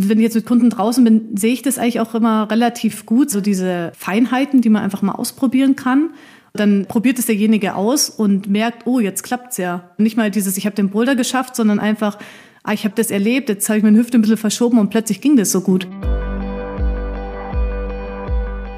wenn ich jetzt mit Kunden draußen bin, sehe ich das eigentlich auch immer relativ gut, so diese Feinheiten, die man einfach mal ausprobieren kann. Dann probiert es derjenige aus und merkt, oh, jetzt klappt's ja. Nicht mal dieses, ich habe den Boulder geschafft, sondern einfach, ah, ich habe das erlebt, jetzt habe ich meine Hüfte ein bisschen verschoben und plötzlich ging das so gut.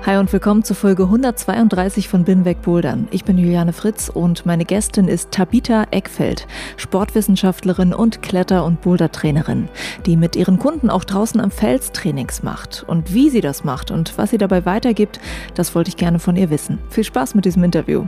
Hi und willkommen zur Folge 132 von Binweg Bouldern. Ich bin Juliane Fritz und meine Gästin ist Tabita Eckfeld, Sportwissenschaftlerin und Kletter- und Bouldertrainerin, die mit ihren Kunden auch draußen am Fels Trainings macht. Und wie sie das macht und was sie dabei weitergibt, das wollte ich gerne von ihr wissen. Viel Spaß mit diesem Interview.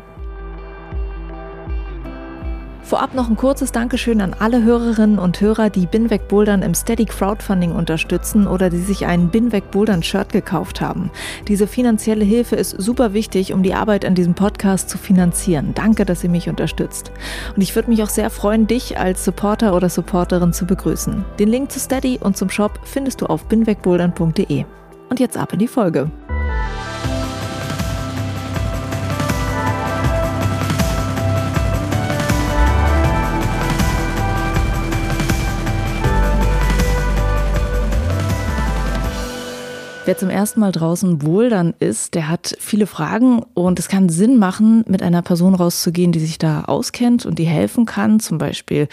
Vorab noch ein kurzes Dankeschön an alle Hörerinnen und Hörer, die Binweg Bouldern im Steady Crowdfunding unterstützen oder die sich ein Binweg Bouldern Shirt gekauft haben. Diese finanzielle Hilfe ist super wichtig, um die Arbeit an diesem Podcast zu finanzieren. Danke, dass ihr mich unterstützt. Und ich würde mich auch sehr freuen, dich als Supporter oder Supporterin zu begrüßen. Den Link zu Steady und zum Shop findest du auf binwegbouldern.de. Und jetzt ab in die Folge. Wer zum ersten Mal draußen bouldern ist, der hat viele Fragen und es kann Sinn machen, mit einer Person rauszugehen, die sich da auskennt und die helfen kann. Zum Beispiel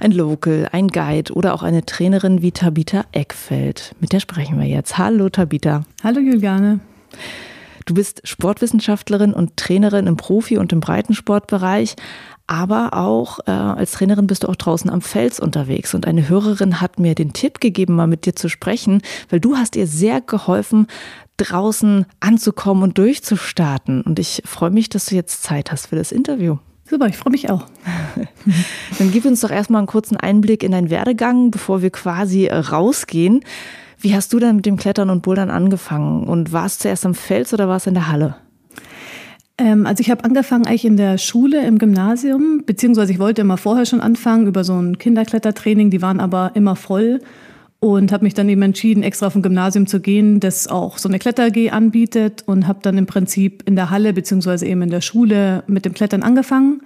ein Local, ein Guide oder auch eine Trainerin wie Tabita Eckfeld. Mit der sprechen wir jetzt. Hallo Tabita. Hallo Juliane. Du bist Sportwissenschaftlerin und Trainerin im Profi- und im Breitensportbereich. Aber auch äh, als Trainerin bist du auch draußen am Fels unterwegs. Und eine Hörerin hat mir den Tipp gegeben, mal mit dir zu sprechen, weil du hast ihr sehr geholfen, draußen anzukommen und durchzustarten. Und ich freue mich, dass du jetzt Zeit hast für das Interview. Super, ich freue mich auch. Dann gib uns doch erstmal einen kurzen Einblick in deinen Werdegang, bevor wir quasi äh, rausgehen. Wie hast du dann mit dem Klettern und Bouldern angefangen? Und war es zuerst am Fels oder war es in der Halle? Ähm, also ich habe angefangen eigentlich in der Schule, im Gymnasium, beziehungsweise ich wollte immer vorher schon anfangen über so ein Kinderklettertraining, die waren aber immer voll und habe mich dann eben entschieden, extra auf ein Gymnasium zu gehen, das auch so eine Kletter-AG anbietet und habe dann im Prinzip in der Halle beziehungsweise eben in der Schule mit dem Klettern angefangen.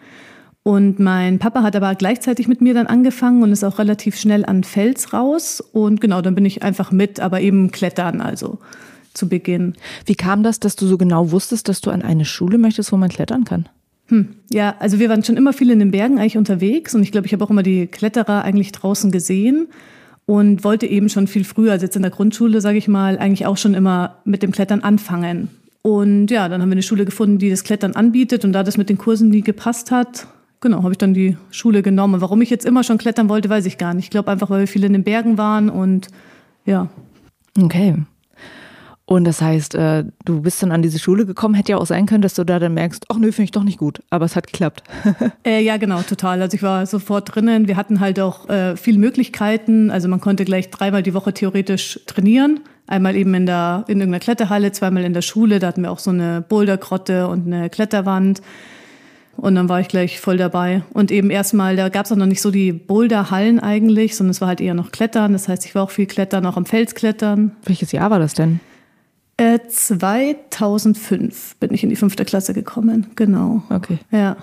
Und mein Papa hat aber gleichzeitig mit mir dann angefangen und ist auch relativ schnell an Fels raus. Und genau, dann bin ich einfach mit, aber eben klettern, also zu Beginn. Wie kam das, dass du so genau wusstest, dass du an eine Schule möchtest, wo man klettern kann? Hm, ja, also wir waren schon immer viel in den Bergen eigentlich unterwegs und ich glaube, ich habe auch immer die Kletterer eigentlich draußen gesehen und wollte eben schon viel früher, also jetzt in der Grundschule, sage ich mal, eigentlich auch schon immer mit dem Klettern anfangen. Und ja, dann haben wir eine Schule gefunden, die das Klettern anbietet und da das mit den Kursen nie gepasst hat, genau, habe ich dann die Schule genommen. Warum ich jetzt immer schon klettern wollte, weiß ich gar nicht. Ich glaube einfach, weil wir viel in den Bergen waren und ja. Okay. Und das heißt, äh, du bist dann an diese Schule gekommen, hätte ja auch sein können, dass du da dann merkst, ach nö, finde ich doch nicht gut, aber es hat geklappt. äh, ja, genau, total. Also ich war sofort drinnen. Wir hatten halt auch äh, viele Möglichkeiten. Also man konnte gleich dreimal die Woche theoretisch trainieren. Einmal eben in der in irgendeiner Kletterhalle, zweimal in der Schule. Da hatten wir auch so eine Bouldergrotte und eine Kletterwand. Und dann war ich gleich voll dabei. Und eben erstmal, da gab es auch noch nicht so die Boulderhallen eigentlich, sondern es war halt eher noch Klettern. Das heißt, ich war auch viel Klettern, auch am Felsklettern. Welches Jahr war das denn? 2005 äh, bin ich in die fünfte Klasse gekommen, genau. Okay. Ja.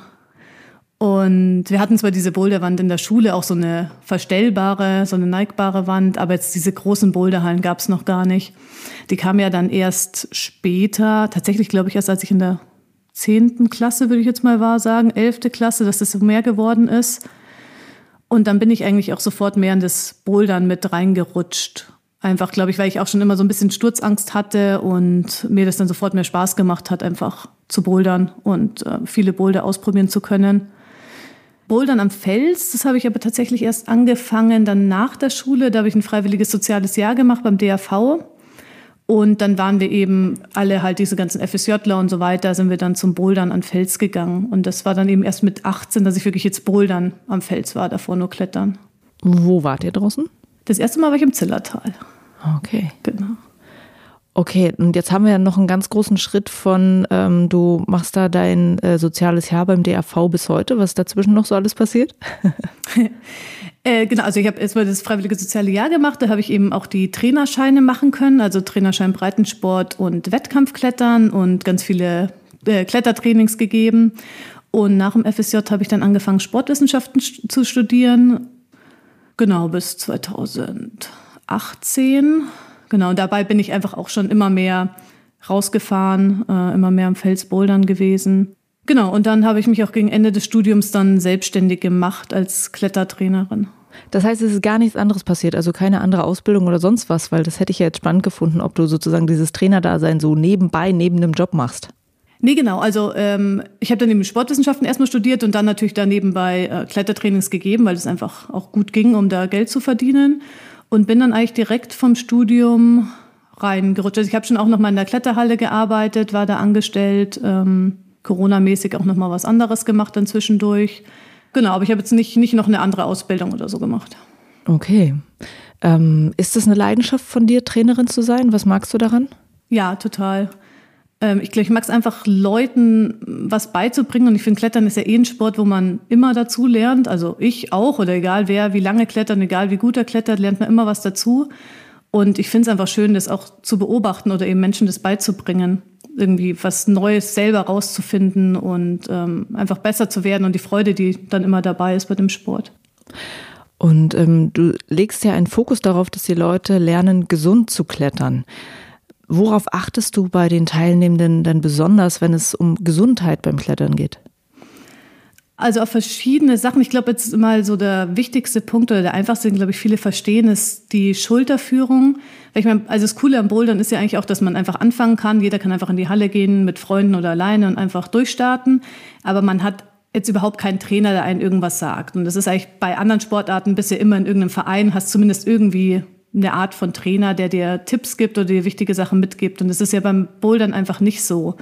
Und wir hatten zwar diese Boulderwand in der Schule, auch so eine verstellbare, so eine neigbare Wand, aber jetzt diese großen Boulderhallen gab es noch gar nicht. Die kamen ja dann erst später, tatsächlich glaube ich erst als ich in der zehnten Klasse, würde ich jetzt mal wahr sagen, elfte Klasse, dass das so mehr geworden ist. Und dann bin ich eigentlich auch sofort mehr in das Bouldern mit reingerutscht. Einfach, glaube ich, weil ich auch schon immer so ein bisschen Sturzangst hatte und mir das dann sofort mehr Spaß gemacht hat, einfach zu bouldern und äh, viele Boulder ausprobieren zu können. Bouldern am Fels, das habe ich aber tatsächlich erst angefangen, dann nach der Schule. Da habe ich ein freiwilliges soziales Jahr gemacht beim DRV. Und dann waren wir eben alle halt diese ganzen FSJler und so weiter, sind wir dann zum Bouldern am Fels gegangen. Und das war dann eben erst mit 18, dass ich wirklich jetzt Bouldern am Fels war, davor nur Klettern. Wo wart ihr draußen? Das erste Mal war ich im Zillertal. Okay. Genau. Okay, und jetzt haben wir ja noch einen ganz großen Schritt von, ähm, du machst da dein äh, soziales Jahr beim DRV bis heute. Was dazwischen noch so alles passiert? äh, genau, also ich habe erstmal das freiwillige soziale Jahr gemacht. Da habe ich eben auch die Trainerscheine machen können, also Trainerschein Breitensport und Wettkampfklettern und ganz viele äh, Klettertrainings gegeben. Und nach dem FSJ habe ich dann angefangen, Sportwissenschaften zu studieren. Genau, bis 2018 Genau, und dabei bin ich einfach auch schon immer mehr rausgefahren, äh, immer mehr am Felsbouldern gewesen. Genau, und dann habe ich mich auch gegen Ende des Studiums dann selbstständig gemacht als Klettertrainerin. Das heißt, es ist gar nichts anderes passiert, also keine andere Ausbildung oder sonst was, weil das hätte ich ja jetzt spannend gefunden, ob du sozusagen dieses Trainerdasein so nebenbei, neben dem Job machst. Nee, genau. Also ähm, ich habe dann eben Sportwissenschaften erstmal studiert und dann natürlich da nebenbei äh, Klettertrainings gegeben, weil es einfach auch gut ging, um da Geld zu verdienen und bin dann eigentlich direkt vom Studium reingerutscht. Also ich habe schon auch noch mal in der Kletterhalle gearbeitet, war da angestellt, ähm, Corona-mäßig auch noch mal was anderes gemacht dann zwischendurch. Genau, aber ich habe jetzt nicht, nicht noch eine andere Ausbildung oder so gemacht. Okay. Ähm, ist das eine Leidenschaft von dir, Trainerin zu sein? Was magst du daran? Ja, total. Ähm, ich glaube, ich mag es einfach, Leuten was beizubringen. Und ich finde, Klettern ist ja eh ein Sport, wo man immer dazu lernt. Also ich auch oder egal wer, wie lange klettert, egal wie gut er klettert, lernt man immer was dazu. Und ich finde es einfach schön, das auch zu beobachten oder eben Menschen das beizubringen. Irgendwie was Neues selber rauszufinden und ähm, einfach besser zu werden und die Freude, die dann immer dabei ist bei dem Sport. Und ähm, du legst ja einen Fokus darauf, dass die Leute lernen, gesund zu klettern. Worauf achtest du bei den Teilnehmenden denn besonders, wenn es um Gesundheit beim Klettern geht? Also auf verschiedene Sachen. Ich glaube, jetzt mal so der wichtigste Punkt oder der einfachste, den, glaube ich, viele verstehen, ist die Schulterführung. Ich meine, also das Coole am Bouldern ist ja eigentlich auch, dass man einfach anfangen kann. Jeder kann einfach in die Halle gehen mit Freunden oder alleine und einfach durchstarten. Aber man hat jetzt überhaupt keinen Trainer, der einen irgendwas sagt. Und das ist eigentlich bei anderen Sportarten bisher immer in irgendeinem Verein, hast zumindest irgendwie eine Art von Trainer, der dir Tipps gibt oder dir wichtige Sachen mitgibt. Und das ist ja beim Bouldern einfach nicht so.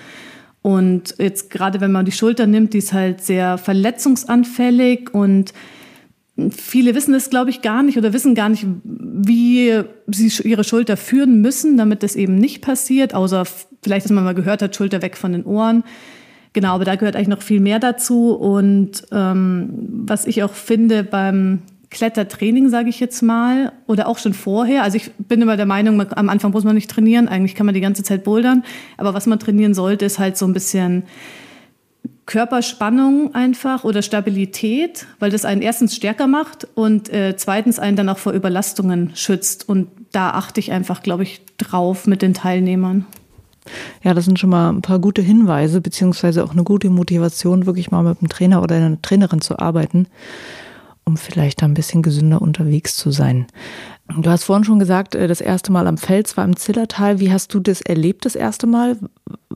Und jetzt gerade wenn man die Schulter nimmt, die ist halt sehr verletzungsanfällig und viele wissen das, glaube ich, gar nicht oder wissen gar nicht, wie sie ihre Schulter führen müssen, damit das eben nicht passiert, außer vielleicht, dass man mal gehört hat, Schulter weg von den Ohren. Genau, aber da gehört eigentlich noch viel mehr dazu. Und ähm, was ich auch finde beim Klettertraining, sage ich jetzt mal, oder auch schon vorher. Also ich bin immer der Meinung, am Anfang muss man nicht trainieren, eigentlich kann man die ganze Zeit bouldern. Aber was man trainieren sollte, ist halt so ein bisschen Körperspannung einfach oder Stabilität, weil das einen erstens stärker macht und äh, zweitens einen dann auch vor Überlastungen schützt. Und da achte ich einfach, glaube ich, drauf mit den Teilnehmern. Ja, das sind schon mal ein paar gute Hinweise, beziehungsweise auch eine gute Motivation, wirklich mal mit einem Trainer oder einer Trainerin zu arbeiten um vielleicht ein bisschen gesünder unterwegs zu sein. Du hast vorhin schon gesagt, äh, das erste Mal am Fels war im Zillertal. Wie hast du das erlebt, das erste Mal?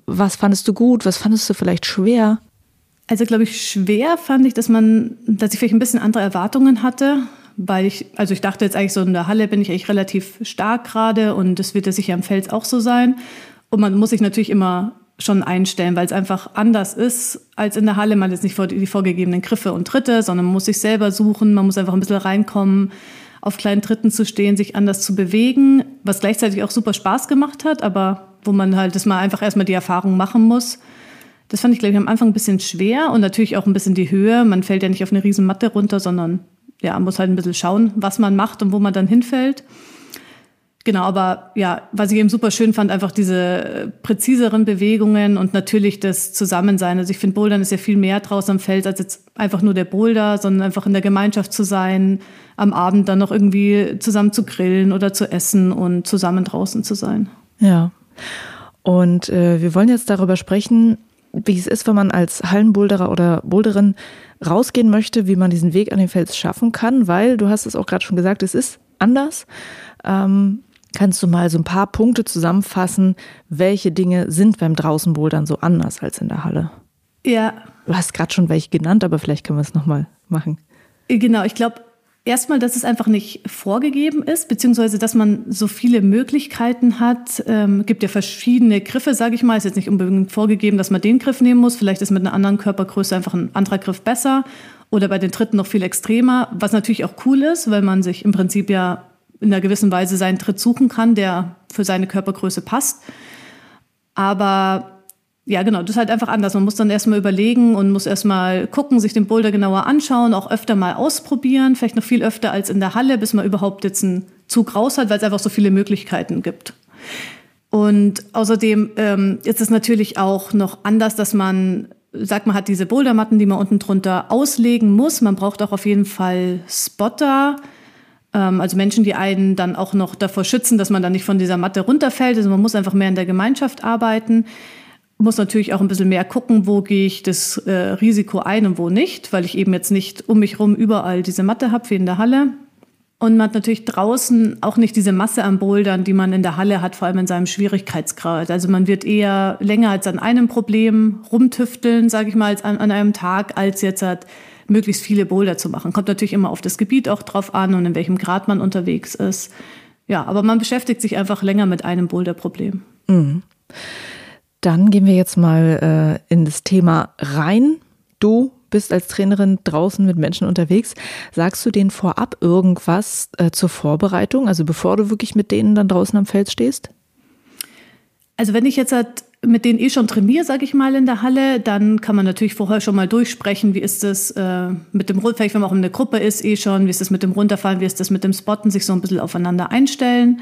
Was fandest du gut? Was fandest du vielleicht schwer? Also, glaube ich, schwer fand ich, dass man, dass ich vielleicht ein bisschen andere Erwartungen hatte, weil ich, also ich dachte jetzt eigentlich so in der Halle bin ich eigentlich relativ stark gerade und das wird ja sicher am Fels auch so sein. Und man muss sich natürlich immer schon einstellen, weil es einfach anders ist als in der Halle. Man hat jetzt nicht die vorgegebenen Griffe und Tritte, sondern man muss sich selber suchen, man muss einfach ein bisschen reinkommen, auf kleinen Tritten zu stehen, sich anders zu bewegen, was gleichzeitig auch super Spaß gemacht hat, aber wo man halt das mal einfach erstmal die Erfahrung machen muss. Das fand ich, glaube ich, am Anfang ein bisschen schwer und natürlich auch ein bisschen die Höhe. Man fällt ja nicht auf eine riesen Matte runter, sondern ja, muss halt ein bisschen schauen, was man macht und wo man dann hinfällt. Genau, aber ja, was ich eben super schön fand, einfach diese äh, präziseren Bewegungen und natürlich das Zusammensein. Also ich finde, Bouldern ist ja viel mehr draußen am Feld als jetzt einfach nur der Boulder, sondern einfach in der Gemeinschaft zu sein, am Abend dann noch irgendwie zusammen zu grillen oder zu essen und zusammen draußen zu sein. Ja. Und äh, wir wollen jetzt darüber sprechen, wie es ist, wenn man als Hallenboulderer oder Boulderin rausgehen möchte, wie man diesen Weg an den Fels schaffen kann, weil du hast es auch gerade schon gesagt, es ist anders. Ähm, Kannst du mal so ein paar Punkte zusammenfassen, welche Dinge sind beim Draußenbouldern so anders als in der Halle? Ja. Du hast gerade schon welche genannt, aber vielleicht können wir es nochmal machen. Genau, ich glaube, erstmal, dass es einfach nicht vorgegeben ist, beziehungsweise dass man so viele Möglichkeiten hat. Ähm, gibt ja verschiedene Griffe, sage ich mal. Ist jetzt nicht unbedingt vorgegeben, dass man den Griff nehmen muss. Vielleicht ist mit einer anderen Körpergröße einfach ein anderer Griff besser oder bei den Dritten noch viel extremer, was natürlich auch cool ist, weil man sich im Prinzip ja in einer gewissen Weise seinen Tritt suchen kann, der für seine Körpergröße passt. Aber ja, genau, das ist halt einfach anders. Man muss dann erstmal überlegen und muss erstmal gucken, sich den Boulder genauer anschauen, auch öfter mal ausprobieren, vielleicht noch viel öfter als in der Halle, bis man überhaupt jetzt einen Zug raus hat, weil es einfach so viele Möglichkeiten gibt. Und außerdem ähm, ist es natürlich auch noch anders, dass man sagt, man hat diese Bouldermatten, die man unten drunter auslegen muss. Man braucht auch auf jeden Fall Spotter, also Menschen, die einen dann auch noch davor schützen, dass man dann nicht von dieser Matte runterfällt. Also man muss einfach mehr in der Gemeinschaft arbeiten. Muss natürlich auch ein bisschen mehr gucken, wo gehe ich das äh, Risiko ein und wo nicht, weil ich eben jetzt nicht um mich rum überall diese Matte habe wie in der Halle. Und man hat natürlich draußen auch nicht diese Masse an Bouldern, die man in der Halle hat, vor allem in seinem Schwierigkeitsgrad. Also man wird eher länger als an einem Problem rumtüfteln, sage ich mal, an, an, einem Tag, als jetzt halt möglichst viele Boulder zu machen. Kommt natürlich immer auf das Gebiet auch drauf an und in welchem Grad man unterwegs ist. Ja, aber man beschäftigt sich einfach länger mit einem Boulderproblem. Mhm. Dann gehen wir jetzt mal äh, in das Thema rein. Du bist als Trainerin draußen mit Menschen unterwegs. Sagst du denen vorab irgendwas äh, zur Vorbereitung, also bevor du wirklich mit denen dann draußen am Feld stehst? Also wenn ich jetzt halt mit denen eh schon trainiere, sage ich mal, in der Halle, dann kann man natürlich vorher schon mal durchsprechen, wie ist das äh, mit dem, vielleicht wenn man auch in der Gruppe ist, eh schon, wie ist das mit dem Runterfallen, wie ist das mit dem Spotten, sich so ein bisschen aufeinander einstellen.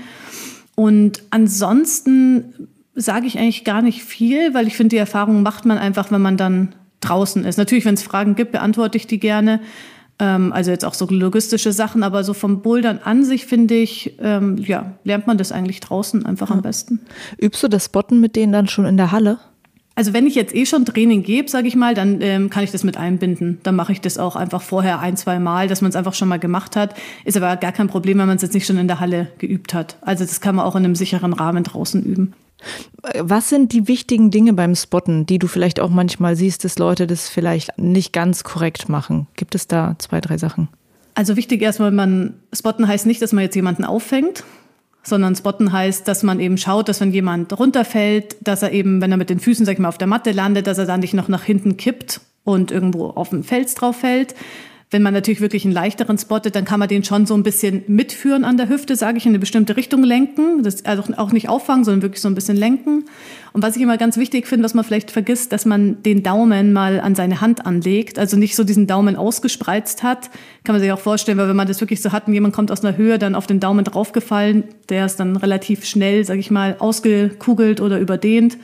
Und ansonsten sage ich eigentlich gar nicht viel, weil ich finde, die Erfahrung macht man einfach, wenn man dann draußen ist. Natürlich, wenn es Fragen gibt, beantworte ich die gerne. Ähm, also jetzt auch so logistische Sachen, aber so vom Bouldern an sich finde ich, ähm, ja, lernt man das eigentlich draußen einfach ja. am besten. Übst du das Spotten mit denen dann schon in der Halle? Also wenn ich jetzt eh schon Training gebe, sage ich mal, dann ähm, kann ich das mit einbinden. Dann mache ich das auch einfach vorher ein, zwei Mal, dass man es einfach schon mal gemacht hat. Ist aber gar kein Problem, wenn man es jetzt nicht schon in der Halle geübt hat. Also das kann man auch in einem sicheren Rahmen draußen üben. Was sind die wichtigen Dinge beim Spotten, die du vielleicht auch manchmal siehst, dass Leute das vielleicht nicht ganz korrekt machen? Gibt es da zwei, drei Sachen? Also wichtig erstmal, man spotten heißt nicht, dass man jetzt jemanden auffängt, sondern spotten heißt, dass man eben schaut, dass wenn jemand runterfällt, dass er eben, wenn er mit den Füßen, sag ich mal, auf der Matte landet, dass er dann nicht noch nach hinten kippt und irgendwo auf den Fels drauf fällt, wenn man natürlich wirklich einen leichteren spottet, dann kann man den schon so ein bisschen mitführen an der Hüfte, sage ich, in eine bestimmte Richtung lenken. Das, also auch nicht auffangen, sondern wirklich so ein bisschen lenken. Und was ich immer ganz wichtig finde, was man vielleicht vergisst, dass man den Daumen mal an seine Hand anlegt. Also nicht so diesen Daumen ausgespreizt hat. Kann man sich auch vorstellen, weil wenn man das wirklich so hat und jemand kommt aus einer Höhe, dann auf den Daumen draufgefallen, der ist dann relativ schnell, sage ich mal, ausgekugelt oder überdehnt.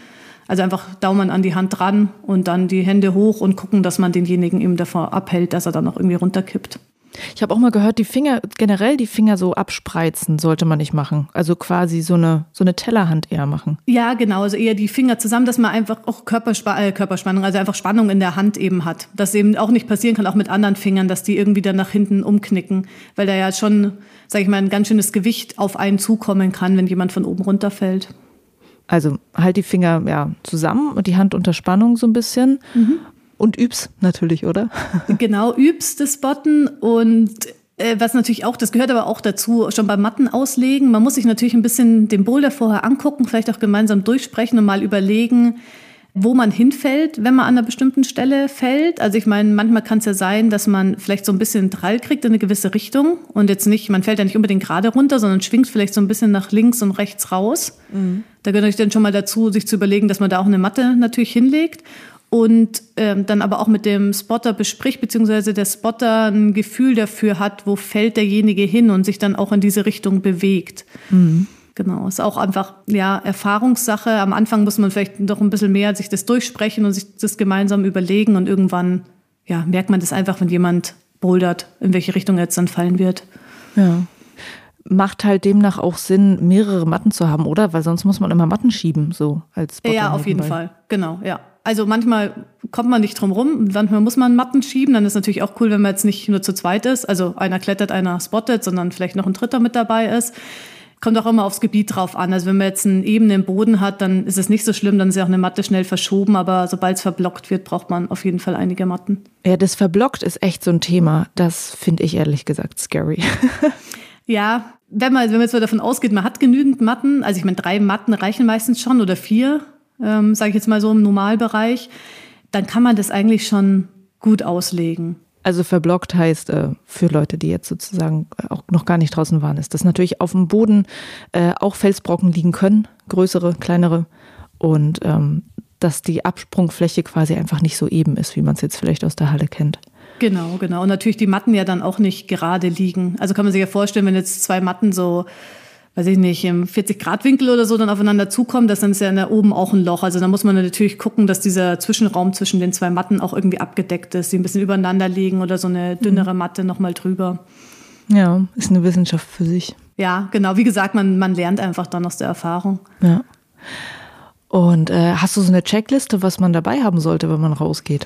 Also einfach Daumen an die Hand dran und dann die Hände hoch und gucken, dass man denjenigen eben davor abhält, dass er dann noch irgendwie runterkippt. Ich habe auch mal gehört, die Finger, generell die Finger so abspreizen sollte man nicht machen. Also quasi so eine, so eine Tellerhand eher machen. Ja, genau. Also eher die Finger zusammen, dass man einfach auch Körperspa äh, Körperspannung, also einfach Spannung in der Hand eben hat. Dass eben auch nicht passieren kann, auch mit anderen Fingern, dass die irgendwie dann nach hinten umknicken. Weil da ja schon, sage ich mal, ein ganz schönes Gewicht auf einen zukommen kann, wenn jemand von oben runterfällt. Also halt die Finger ja zusammen und die Hand unter Spannung so ein bisschen. Mhm. Und übst natürlich, oder? Genau, übst das Botten und äh, was natürlich auch, das gehört aber auch dazu, schon beim Matten auslegen. Man muss sich natürlich ein bisschen den Boulder vorher angucken, vielleicht auch gemeinsam durchsprechen und mal überlegen, wo man hinfällt, wenn man an einer bestimmten Stelle fällt. Also ich meine, manchmal kann es ja sein, dass man vielleicht so ein bisschen Drall kriegt in eine gewisse Richtung und jetzt nicht, man fällt ja nicht unbedingt gerade runter, sondern schwingt vielleicht so ein bisschen nach links und rechts raus. Mhm. Da gehört euch dann schon mal dazu, sich zu überlegen, dass man da auch eine Matte natürlich hinlegt und ähm, dann aber auch mit dem Spotter bespricht, beziehungsweise der Spotter ein Gefühl dafür hat, wo fällt derjenige hin und sich dann auch in diese Richtung bewegt. Mhm. Genau, ist auch einfach ja Erfahrungssache. Am Anfang muss man vielleicht noch ein bisschen mehr sich das durchsprechen und sich das gemeinsam überlegen und irgendwann ja merkt man das einfach, wenn jemand bouldert, in welche Richtung er jetzt dann fallen wird. Ja. Macht halt demnach auch Sinn, mehrere Matten zu haben, oder? Weil sonst muss man immer Matten schieben, so als Spotter Ja, auf jeden Fall. Genau, ja. Also manchmal kommt man nicht drum rum, manchmal muss man Matten schieben. Dann ist natürlich auch cool, wenn man jetzt nicht nur zu zweit ist, also einer klettert, einer spottet, sondern vielleicht noch ein Dritter mit dabei ist. Kommt auch immer aufs Gebiet drauf an. Also wenn man jetzt einen ebenen Boden hat, dann ist es nicht so schlimm, dann ist ja auch eine Matte schnell verschoben, aber sobald es verblockt wird, braucht man auf jeden Fall einige Matten. Ja, das verblockt ist echt so ein Thema. Das finde ich ehrlich gesagt scary. ja, wenn man, wenn man jetzt mal davon ausgeht, man hat genügend Matten, also ich meine, drei Matten reichen meistens schon oder vier, ähm, sage ich jetzt mal so im Normalbereich, dann kann man das eigentlich schon gut auslegen. Also verblockt heißt äh, für Leute, die jetzt sozusagen auch noch gar nicht draußen waren, ist, dass natürlich auf dem Boden äh, auch Felsbrocken liegen können, größere, kleinere und ähm, dass die Absprungfläche quasi einfach nicht so eben ist, wie man es jetzt vielleicht aus der Halle kennt. Genau, genau. Und natürlich die Matten ja dann auch nicht gerade liegen. Also kann man sich ja vorstellen, wenn jetzt zwei Matten so, weiß ich nicht, im 40-Grad-Winkel oder so dann aufeinander zukommen, dass dann ist ja da oben auch ein Loch. Also da muss man natürlich gucken, dass dieser Zwischenraum zwischen den zwei Matten auch irgendwie abgedeckt ist, die ein bisschen übereinander liegen oder so eine dünnere mhm. Matte nochmal drüber. Ja, ist eine Wissenschaft für sich. Ja, genau. Wie gesagt, man, man lernt einfach dann aus der Erfahrung. Ja. Und äh, hast du so eine Checkliste, was man dabei haben sollte, wenn man rausgeht?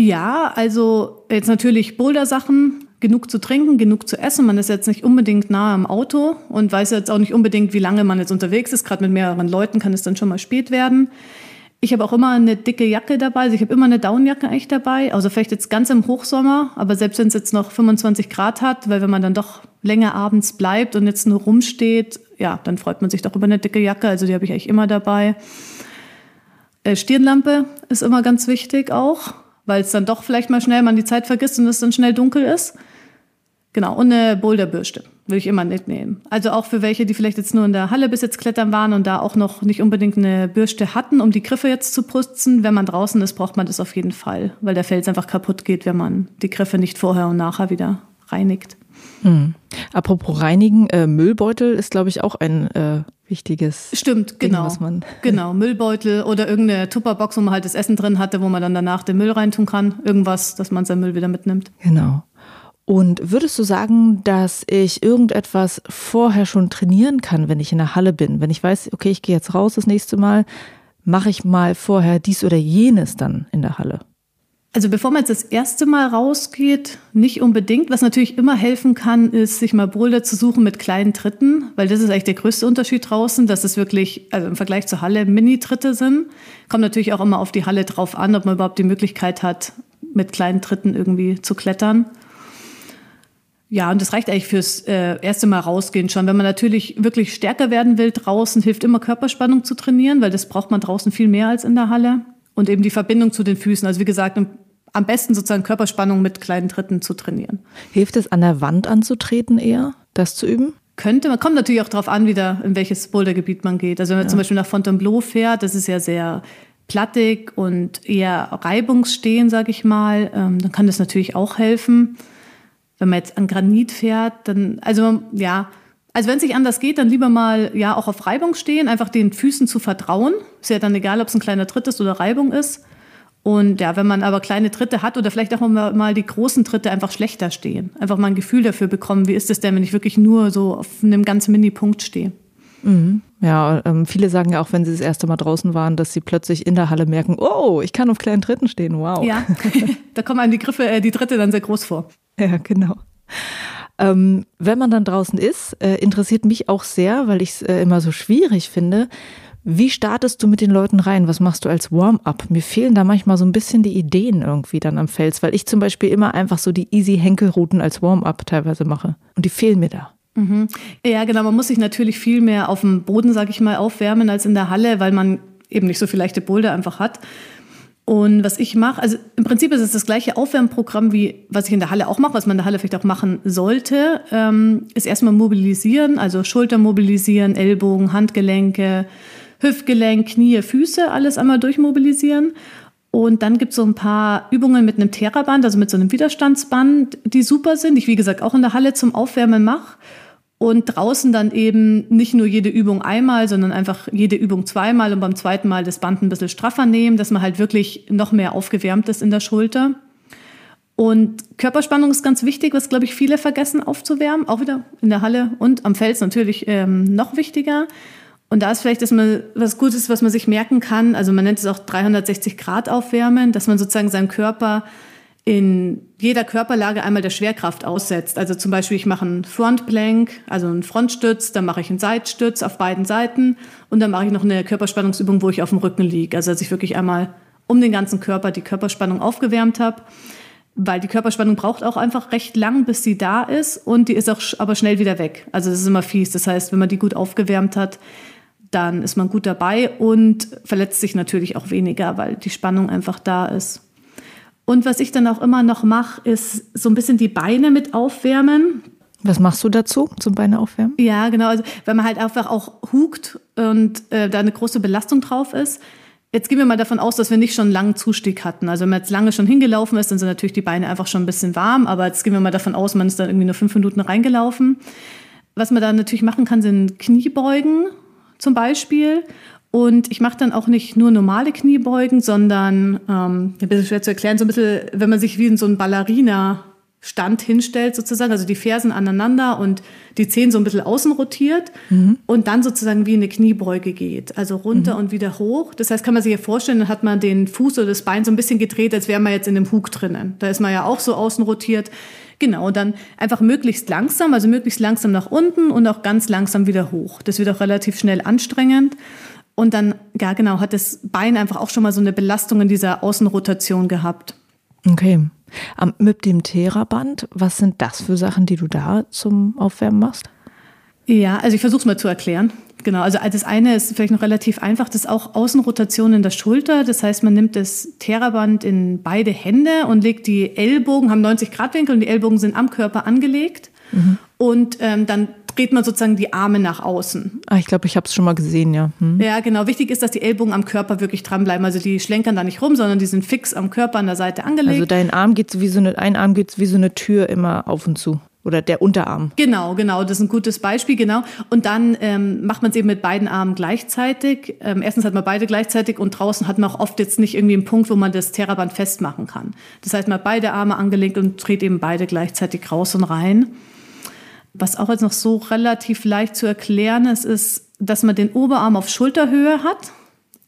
Ja, also jetzt natürlich Boulder-Sachen, genug zu trinken, genug zu essen. Man ist jetzt nicht unbedingt nah am Auto und weiß jetzt auch nicht unbedingt, wie lange man jetzt unterwegs ist. Gerade mit mehreren Leuten kann es dann schon mal spät werden. Ich habe auch immer eine dicke Jacke dabei. Also ich habe immer eine Downjacke eigentlich dabei. Also vielleicht jetzt ganz im Hochsommer, aber selbst wenn es jetzt noch 25 Grad hat, weil wenn man dann doch länger abends bleibt und jetzt nur rumsteht, ja, dann freut man sich doch über eine dicke Jacke. Also die habe ich eigentlich immer dabei. Äh, Stirnlampe ist immer ganz wichtig auch, weil es dann doch vielleicht mal schnell man die Zeit vergisst und es dann schnell dunkel ist. Genau, und eine Boulderbürste würde ich immer mitnehmen. Also auch für welche, die vielleicht jetzt nur in der Halle bis jetzt klettern waren und da auch noch nicht unbedingt eine Bürste hatten, um die Griffe jetzt zu putzen. Wenn man draußen ist, braucht man das auf jeden Fall, weil der Fels einfach kaputt geht, wenn man die Griffe nicht vorher und nachher wieder reinigt. Hm. Apropos reinigen, äh, Müllbeutel ist, glaube ich, auch ein äh, wichtiges. Stimmt, Ding, genau. Was man genau, Müllbeutel oder irgendeine Tupperbox, wo man halt das Essen drin hatte, wo man dann danach den Müll reintun kann. Irgendwas, dass man seinen Müll wieder mitnimmt. Genau. Und würdest du sagen, dass ich irgendetwas vorher schon trainieren kann, wenn ich in der Halle bin? Wenn ich weiß, okay, ich gehe jetzt raus das nächste Mal, mache ich mal vorher dies oder jenes dann in der Halle? Also bevor man jetzt das erste Mal rausgeht, nicht unbedingt. Was natürlich immer helfen kann, ist, sich mal Boulder zu suchen mit kleinen Tritten, weil das ist eigentlich der größte Unterschied draußen, dass es wirklich, also im Vergleich zur Halle, Mini-Tritte sind. Kommt natürlich auch immer auf die Halle drauf an, ob man überhaupt die Möglichkeit hat, mit kleinen Tritten irgendwie zu klettern. Ja, und das reicht eigentlich fürs äh, erste Mal rausgehen schon. Wenn man natürlich wirklich stärker werden will draußen, hilft immer Körperspannung zu trainieren, weil das braucht man draußen viel mehr als in der Halle und eben die Verbindung zu den Füßen. Also wie gesagt, am besten sozusagen Körperspannung mit kleinen Tritten zu trainieren. Hilft es an der Wand anzutreten eher, das zu üben? Könnte, man kommt natürlich auch darauf an, wieder in welches Bouldergebiet man geht. Also wenn man ja. zum Beispiel nach Fontainebleau fährt, das ist ja sehr plattig und eher reibungsstehen, sage ich mal, ähm, dann kann das natürlich auch helfen. Wenn man jetzt an Granit fährt, dann, also ja, also wenn es nicht anders geht, dann lieber mal ja auch auf Reibung stehen, einfach den Füßen zu vertrauen. Ist ja dann egal, ob es ein kleiner Tritt ist oder Reibung ist. Und ja, wenn man aber kleine Tritte hat oder vielleicht auch mal die großen Tritte einfach schlechter stehen, einfach mal ein Gefühl dafür bekommen, wie ist es denn, wenn ich wirklich nur so auf einem ganz Mini-Punkt stehe. Mhm. Ja, ähm, viele sagen ja auch, wenn sie das erste Mal draußen waren, dass sie plötzlich in der Halle merken, oh, ich kann auf kleinen Tritten stehen, wow. Ja, da kommen einem die Griffe, äh, die Tritte dann sehr groß vor. Ja, genau. Ähm, wenn man dann draußen ist, äh, interessiert mich auch sehr, weil ich es äh, immer so schwierig finde. Wie startest du mit den Leuten rein? Was machst du als Warm-up? Mir fehlen da manchmal so ein bisschen die Ideen irgendwie dann am Fels, weil ich zum Beispiel immer einfach so die easy Henkelrouten als Warm-up teilweise mache. Und die fehlen mir da. Mhm. Ja, genau. Man muss sich natürlich viel mehr auf dem Boden, sag ich mal, aufwärmen als in der Halle, weil man eben nicht so viel leichte Boulder einfach hat. Und was ich mache, also im Prinzip ist es das gleiche Aufwärmprogramm, wie was ich in der Halle auch mache, was man in der Halle vielleicht auch machen sollte, ähm, ist erstmal mobilisieren, also Schulter mobilisieren, Ellbogen, Handgelenke, Hüftgelenk, Knie, Füße, alles einmal durchmobilisieren. Und dann gibt es so ein paar Übungen mit einem Theraband, also mit so einem Widerstandsband, die super sind, die ich wie gesagt auch in der Halle zum Aufwärmen mache und draußen dann eben nicht nur jede Übung einmal, sondern einfach jede Übung zweimal und beim zweiten Mal das Band ein bisschen straffer nehmen, dass man halt wirklich noch mehr aufgewärmt ist in der Schulter. Und Körperspannung ist ganz wichtig, was, glaube ich, viele vergessen aufzuwärmen, auch wieder in der Halle und am Fels natürlich ähm, noch wichtiger. Und da ist vielleicht dass man was Gutes, was man sich merken kann. Also man nennt es auch 360 Grad aufwärmen, dass man sozusagen seinen Körper in jeder Körperlage einmal der Schwerkraft aussetzt. Also zum Beispiel, ich mache einen Frontplank, also einen Frontstütz, dann mache ich einen Seitstütz auf beiden Seiten und dann mache ich noch eine Körperspannungsübung, wo ich auf dem Rücken liege. Also dass ich wirklich einmal um den ganzen Körper die Körperspannung aufgewärmt habe. Weil die Körperspannung braucht auch einfach recht lang, bis sie da ist und die ist auch aber schnell wieder weg. Also das ist immer fies. Das heißt, wenn man die gut aufgewärmt hat, dann ist man gut dabei und verletzt sich natürlich auch weniger, weil die Spannung einfach da ist. Und was ich dann auch immer noch mache, ist so ein bisschen die Beine mit aufwärmen. Was machst du dazu zum Beine aufwärmen? Ja, genau. Also wenn man halt einfach auch hukt und äh, da eine große Belastung drauf ist. Jetzt gehen wir mal davon aus, dass wir nicht schon einen langen Zustieg hatten. Also wenn man jetzt lange schon hingelaufen ist, dann sind natürlich die Beine einfach schon ein bisschen warm. Aber jetzt gehen wir mal davon aus, man ist dann irgendwie nur fünf Minuten reingelaufen. Was man da natürlich machen kann, sind Kniebeugen zum Beispiel. Und ich mache dann auch nicht nur normale Kniebeugen, sondern, ähm, ein bisschen schwer zu erklären, so ein bisschen, wenn man sich wie in so ein Ballerina Stand hinstellt sozusagen, also die Fersen aneinander und die Zehen so ein bisschen außen rotiert mhm. und dann sozusagen wie eine Kniebeuge geht, also runter mhm. und wieder hoch. Das heißt, kann man sich ja vorstellen, dann hat man den Fuß oder das Bein so ein bisschen gedreht, als wäre man jetzt in einem Hug drinnen. Da ist man ja auch so außen rotiert. Genau, und dann einfach möglichst langsam, also möglichst langsam nach unten und auch ganz langsam wieder hoch. Das wird auch relativ schnell anstrengend. Und dann, ja genau, hat das Bein einfach auch schon mal so eine Belastung in dieser Außenrotation gehabt. Okay. Mit dem Theraband, was sind das für Sachen, die du da zum Aufwärmen machst? Ja, also ich versuche es mal zu erklären. Genau, also das eine ist vielleicht noch relativ einfach, das ist auch Außenrotation in der Schulter. Das heißt, man nimmt das Theraband in beide Hände und legt die Ellbogen, haben 90 Grad Winkel und die Ellbogen sind am Körper angelegt. Mhm. Und ähm, dann dreht man sozusagen die Arme nach außen. Ah, ich glaube, ich habe es schon mal gesehen, ja. Hm. Ja, genau. Wichtig ist, dass die Ellbogen am Körper wirklich dranbleiben. Also die schlenkern da nicht rum, sondern die sind fix am Körper an der Seite angelegt. Also dein Arm geht wie so eine, ein Arm geht wie so eine Tür immer auf und zu. Oder der Unterarm. Genau, genau. Das ist ein gutes Beispiel, genau. Und dann ähm, macht man es eben mit beiden Armen gleichzeitig. Ähm, erstens hat man beide gleichzeitig und draußen hat man auch oft jetzt nicht irgendwie einen Punkt, wo man das Theraband festmachen kann. Das heißt, man hat beide Arme angelegt und dreht eben beide gleichzeitig raus und rein. Was auch jetzt noch so relativ leicht zu erklären ist, ist, dass man den Oberarm auf Schulterhöhe hat.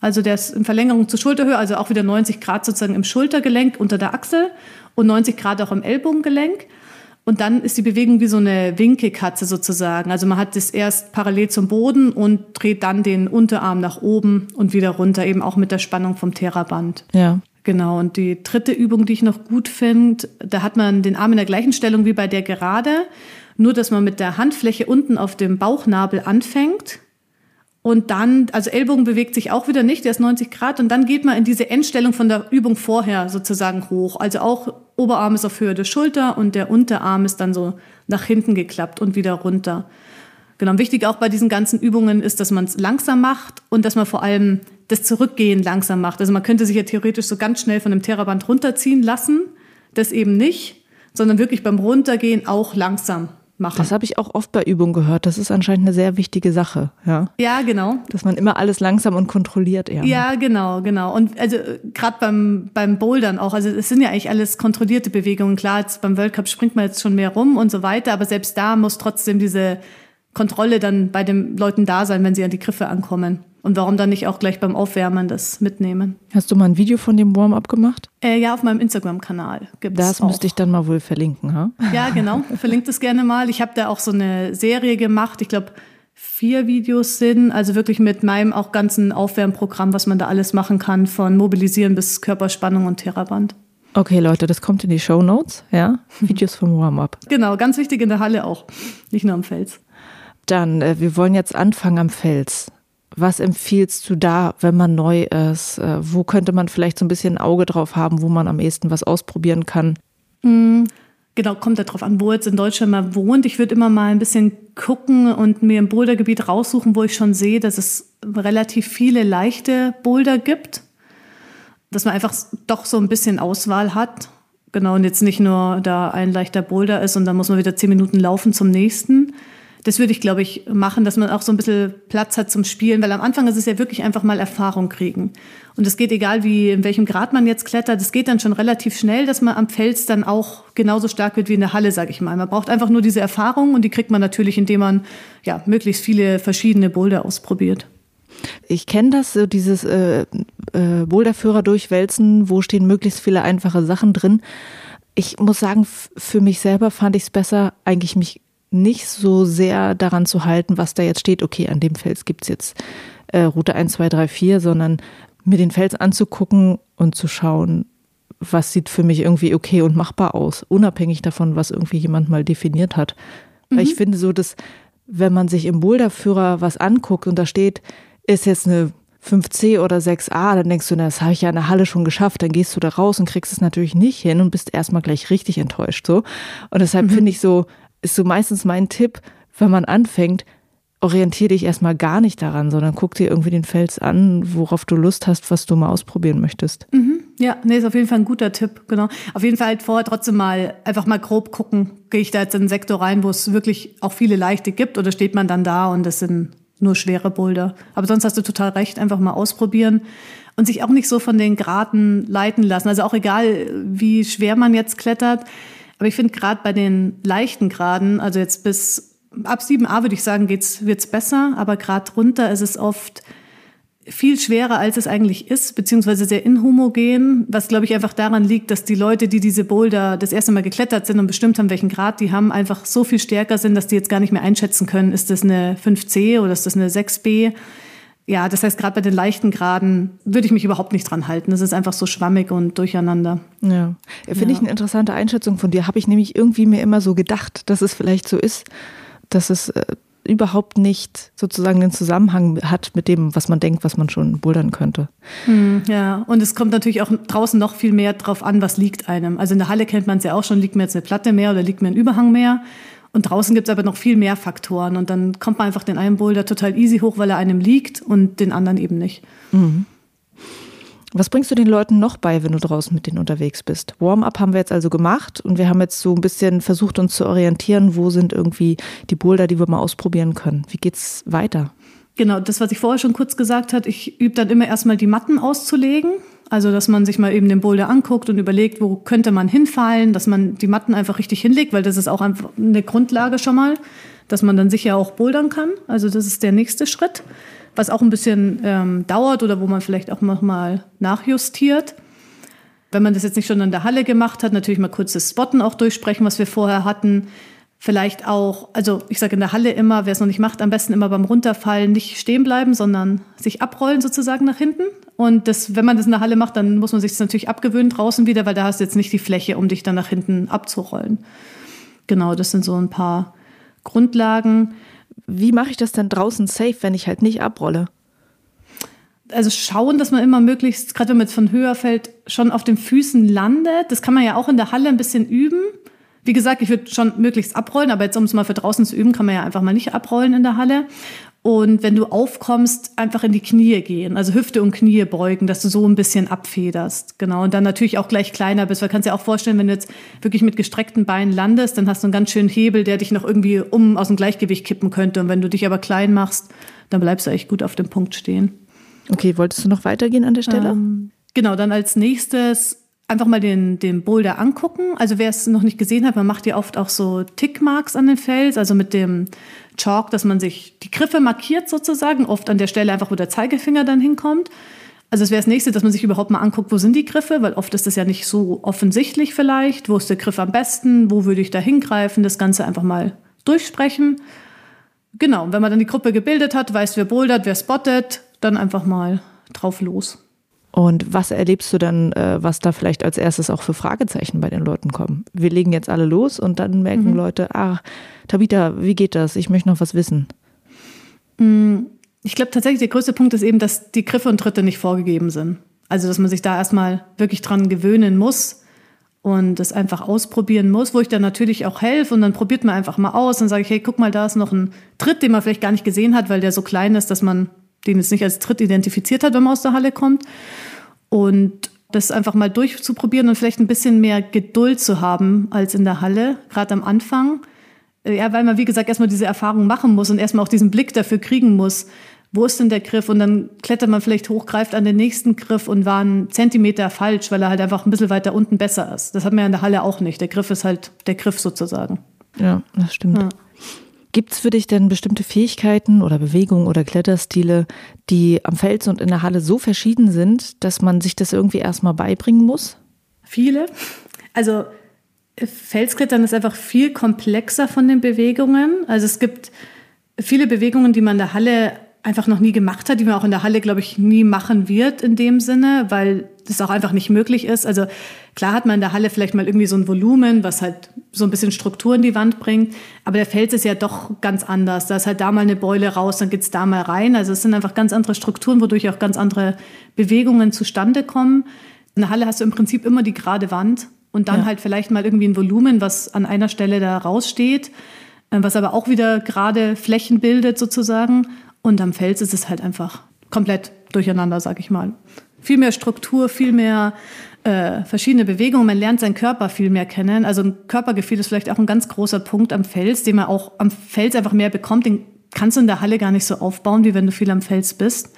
Also der ist in Verlängerung zur Schulterhöhe, also auch wieder 90 Grad sozusagen im Schultergelenk unter der Achsel und 90 Grad auch im Ellbogengelenk. Und dann ist die Bewegung wie so eine Winkelkatze sozusagen. Also man hat das erst parallel zum Boden und dreht dann den Unterarm nach oben und wieder runter, eben auch mit der Spannung vom Theraband. Ja. Genau. Und die dritte Übung, die ich noch gut finde, da hat man den Arm in der gleichen Stellung wie bei der Gerade nur, dass man mit der Handfläche unten auf dem Bauchnabel anfängt und dann, also Ellbogen bewegt sich auch wieder nicht, der ist 90 Grad und dann geht man in diese Endstellung von der Übung vorher sozusagen hoch. Also auch Oberarm ist auf Höhe der Schulter und der Unterarm ist dann so nach hinten geklappt und wieder runter. Genau, wichtig auch bei diesen ganzen Übungen ist, dass man es langsam macht und dass man vor allem das Zurückgehen langsam macht. Also man könnte sich ja theoretisch so ganz schnell von dem Theraband runterziehen lassen, das eben nicht, sondern wirklich beim Runtergehen auch langsam machen. Das habe ich auch oft bei Übungen gehört. Das ist anscheinend eine sehr wichtige Sache. Ja, ja genau. Dass man immer alles langsam und kontrolliert eher. Ja, genau, genau. Und also gerade beim, beim Bouldern auch, also es sind ja eigentlich alles kontrollierte Bewegungen. Klar, jetzt beim World Cup springt man jetzt schon mehr rum und so weiter, aber selbst da muss trotzdem diese Kontrolle dann bei den Leuten da sein, wenn sie an die Griffe ankommen. Und warum dann nicht auch gleich beim Aufwärmen das mitnehmen? Hast du mal ein Video von dem Warm-up gemacht? Äh, ja, auf meinem Instagram-Kanal gibt es. Das auch. müsste ich dann mal wohl verlinken, ha? Ja, genau. Verlinkt es gerne mal. Ich habe da auch so eine Serie gemacht. Ich glaube, vier Videos sind, also wirklich mit meinem auch ganzen Aufwärmprogramm, was man da alles machen kann, von Mobilisieren bis Körperspannung und Theraband. Okay, Leute, das kommt in die Show Notes, ja? Videos vom Warm-up. Genau, ganz wichtig in der Halle auch, nicht nur am Fels. Dann, äh, wir wollen jetzt anfangen am Fels. Was empfiehlst du da, wenn man neu ist? Äh, wo könnte man vielleicht so ein bisschen ein Auge drauf haben, wo man am ehesten was ausprobieren kann? Mhm. Genau, kommt darauf an, wo jetzt in Deutschland man wohnt. Ich würde immer mal ein bisschen gucken und mir ein Bouldergebiet raussuchen, wo ich schon sehe, dass es relativ viele leichte Boulder gibt. Dass man einfach doch so ein bisschen Auswahl hat. Genau, und jetzt nicht nur da ein leichter Boulder ist und dann muss man wieder zehn Minuten laufen zum nächsten das würde ich, glaube ich, machen, dass man auch so ein bisschen Platz hat zum Spielen, weil am Anfang ist es ja wirklich einfach mal Erfahrung kriegen. Und es geht egal, wie, in welchem Grad man jetzt klettert, es geht dann schon relativ schnell, dass man am Fels dann auch genauso stark wird wie in der Halle, sage ich mal. Man braucht einfach nur diese Erfahrung und die kriegt man natürlich, indem man ja, möglichst viele verschiedene Boulder ausprobiert. Ich kenne das, so dieses äh, äh, Boulderführer durchwälzen, wo stehen möglichst viele einfache Sachen drin. Ich muss sagen, für mich selber fand ich es besser, eigentlich mich nicht so sehr daran zu halten, was da jetzt steht, okay, an dem Fels gibt es jetzt äh, Route 1, 2, 3, 4, sondern mir den Fels anzugucken und zu schauen, was sieht für mich irgendwie okay und machbar aus, unabhängig davon, was irgendwie jemand mal definiert hat. Mhm. Weil ich finde so, dass wenn man sich im Boulderführer was anguckt und da steht, ist jetzt eine 5C oder 6A, dann denkst du, na, das habe ich ja in der Halle schon geschafft, dann gehst du da raus und kriegst es natürlich nicht hin und bist erstmal gleich richtig enttäuscht so. Und deshalb mhm. finde ich so, ist so meistens mein Tipp, wenn man anfängt, orientiere dich erstmal gar nicht daran, sondern guck dir irgendwie den Fels an, worauf du Lust hast, was du mal ausprobieren möchtest. Mhm. Ja, nee, ist auf jeden Fall ein guter Tipp, genau. Auf jeden Fall halt vorher trotzdem mal einfach mal grob gucken, gehe ich da jetzt in einen Sektor rein, wo es wirklich auch viele leichte gibt oder steht man dann da und es sind nur schwere Boulder. Aber sonst hast du total recht, einfach mal ausprobieren und sich auch nicht so von den Graden leiten lassen. Also auch egal, wie schwer man jetzt klettert. Aber ich finde gerade bei den leichten Graden, also jetzt bis ab 7a würde ich sagen, geht's, wird's besser, aber gerade drunter ist es oft viel schwerer, als es eigentlich ist, beziehungsweise sehr inhomogen, was glaube ich einfach daran liegt, dass die Leute, die diese Boulder das erste Mal geklettert sind und bestimmt haben, welchen Grad die haben, einfach so viel stärker sind, dass die jetzt gar nicht mehr einschätzen können, ist das eine 5C oder ist das eine 6B. Ja, das heißt, gerade bei den leichten Graden würde ich mich überhaupt nicht dran halten. Das ist einfach so schwammig und durcheinander. Ja, finde ja. ich eine interessante Einschätzung von dir. Habe ich nämlich irgendwie mir immer so gedacht, dass es vielleicht so ist dass es äh, überhaupt nicht sozusagen den Zusammenhang hat mit dem, was man denkt, was man schon bouldern könnte. Hm, ja, und es kommt natürlich auch draußen noch viel mehr drauf an, was liegt einem. Also in der Halle kennt man es ja auch schon, liegt mir jetzt eine Platte mehr oder liegt mir ein Überhang mehr. Und draußen gibt es aber noch viel mehr Faktoren. Und dann kommt man einfach den einen Boulder total easy hoch, weil er einem liegt und den anderen eben nicht. Mhm. Was bringst du den Leuten noch bei, wenn du draußen mit denen unterwegs bist? Warm-up haben wir jetzt also gemacht und wir haben jetzt so ein bisschen versucht, uns zu orientieren, wo sind irgendwie die Boulder, die wir mal ausprobieren können. Wie geht's weiter? Genau, das, was ich vorher schon kurz gesagt habe, ich übe dann immer erstmal die Matten auszulegen. Also, dass man sich mal eben den Boulder anguckt und überlegt, wo könnte man hinfallen, dass man die Matten einfach richtig hinlegt, weil das ist auch einfach eine Grundlage schon mal, dass man dann sicher auch bouldern kann. Also, das ist der nächste Schritt was auch ein bisschen ähm, dauert oder wo man vielleicht auch nochmal nachjustiert. Wenn man das jetzt nicht schon in der Halle gemacht hat, natürlich mal kurz das Spotten auch durchsprechen, was wir vorher hatten. Vielleicht auch, also ich sage in der Halle immer, wer es noch nicht macht, am besten immer beim Runterfallen nicht stehen bleiben, sondern sich abrollen sozusagen nach hinten. Und das, wenn man das in der Halle macht, dann muss man sich das natürlich abgewöhnen draußen wieder, weil da hast du jetzt nicht die Fläche, um dich dann nach hinten abzurollen. Genau, das sind so ein paar Grundlagen wie mache ich das denn draußen safe, wenn ich halt nicht abrolle? Also schauen, dass man immer möglichst, gerade wenn man jetzt von höher fällt, schon auf den Füßen landet. Das kann man ja auch in der Halle ein bisschen üben. Wie gesagt, ich würde schon möglichst abrollen, aber jetzt um es mal für draußen zu üben, kann man ja einfach mal nicht abrollen in der Halle. Und wenn du aufkommst, einfach in die Knie gehen, also Hüfte und Knie beugen, dass du so ein bisschen abfederst. Genau. Und dann natürlich auch gleich kleiner bist, weil du kannst dir auch vorstellen, wenn du jetzt wirklich mit gestreckten Beinen landest, dann hast du einen ganz schönen Hebel, der dich noch irgendwie um aus dem Gleichgewicht kippen könnte. Und wenn du dich aber klein machst, dann bleibst du echt gut auf dem Punkt stehen. Okay, wolltest du noch weitergehen an der Stelle? Ähm, genau, dann als nächstes einfach mal den, den Boulder angucken. Also wer es noch nicht gesehen hat, man macht ja oft auch so Tickmarks an den Fels, also mit dem Chalk, dass man sich die Griffe markiert sozusagen, oft an der Stelle einfach, wo der Zeigefinger dann hinkommt. Also es wäre das nächste, dass man sich überhaupt mal anguckt, wo sind die Griffe, weil oft ist das ja nicht so offensichtlich vielleicht. Wo ist der Griff am besten? Wo würde ich da hingreifen? Das Ganze einfach mal durchsprechen. Genau, wenn man dann die Gruppe gebildet hat, weiß, wer bouldert, wer spottet, dann einfach mal drauf los. Und was erlebst du dann, äh, was da vielleicht als erstes auch für Fragezeichen bei den Leuten kommen? Wir legen jetzt alle los und dann merken mhm. Leute, ach, Tabita, wie geht das? Ich möchte noch was wissen. Mm, ich glaube tatsächlich, der größte Punkt ist eben, dass die Griffe und Tritte nicht vorgegeben sind. Also, dass man sich da erstmal wirklich dran gewöhnen muss und das einfach ausprobieren muss, wo ich dann natürlich auch helfe und dann probiert man einfach mal aus und sage ich, hey, guck mal, da ist noch ein Tritt, den man vielleicht gar nicht gesehen hat, weil der so klein ist, dass man den jetzt nicht als Tritt identifiziert hat, wenn man aus der Halle kommt. Und das einfach mal durchzuprobieren und vielleicht ein bisschen mehr Geduld zu haben als in der Halle, gerade am Anfang. Ja, weil man, wie gesagt, erstmal diese Erfahrung machen muss und erstmal auch diesen Blick dafür kriegen muss, wo ist denn der Griff? Und dann klettert man vielleicht hoch, greift an den nächsten Griff und war einen Zentimeter falsch, weil er halt einfach ein bisschen weiter unten besser ist. Das hat man ja in der Halle auch nicht. Der Griff ist halt der Griff sozusagen. Ja, das stimmt. Ja. Gibt es für dich denn bestimmte Fähigkeiten oder Bewegungen oder Kletterstile, die am Fels und in der Halle so verschieden sind, dass man sich das irgendwie erstmal beibringen muss? Viele. Also Felsklettern ist einfach viel komplexer von den Bewegungen. Also es gibt viele Bewegungen, die man in der Halle einfach noch nie gemacht hat, die man auch in der Halle, glaube ich, nie machen wird in dem Sinne, weil das auch einfach nicht möglich ist. Also klar hat man in der Halle vielleicht mal irgendwie so ein Volumen, was halt so ein bisschen Struktur in die Wand bringt, aber der Fels ist ja doch ganz anders. Da ist halt da mal eine Beule raus, dann geht's da mal rein. Also es sind einfach ganz andere Strukturen, wodurch auch ganz andere Bewegungen zustande kommen. In der Halle hast du im Prinzip immer die gerade Wand und dann ja. halt vielleicht mal irgendwie ein Volumen, was an einer Stelle da raussteht, äh, was aber auch wieder gerade Flächen bildet sozusagen. Und am Fels ist es halt einfach komplett durcheinander, sag ich mal. Viel mehr Struktur, viel mehr äh, verschiedene Bewegungen. Man lernt seinen Körper viel mehr kennen. Also ein Körpergefühl ist vielleicht auch ein ganz großer Punkt am Fels, den man auch am Fels einfach mehr bekommt. Den kannst du in der Halle gar nicht so aufbauen, wie wenn du viel am Fels bist,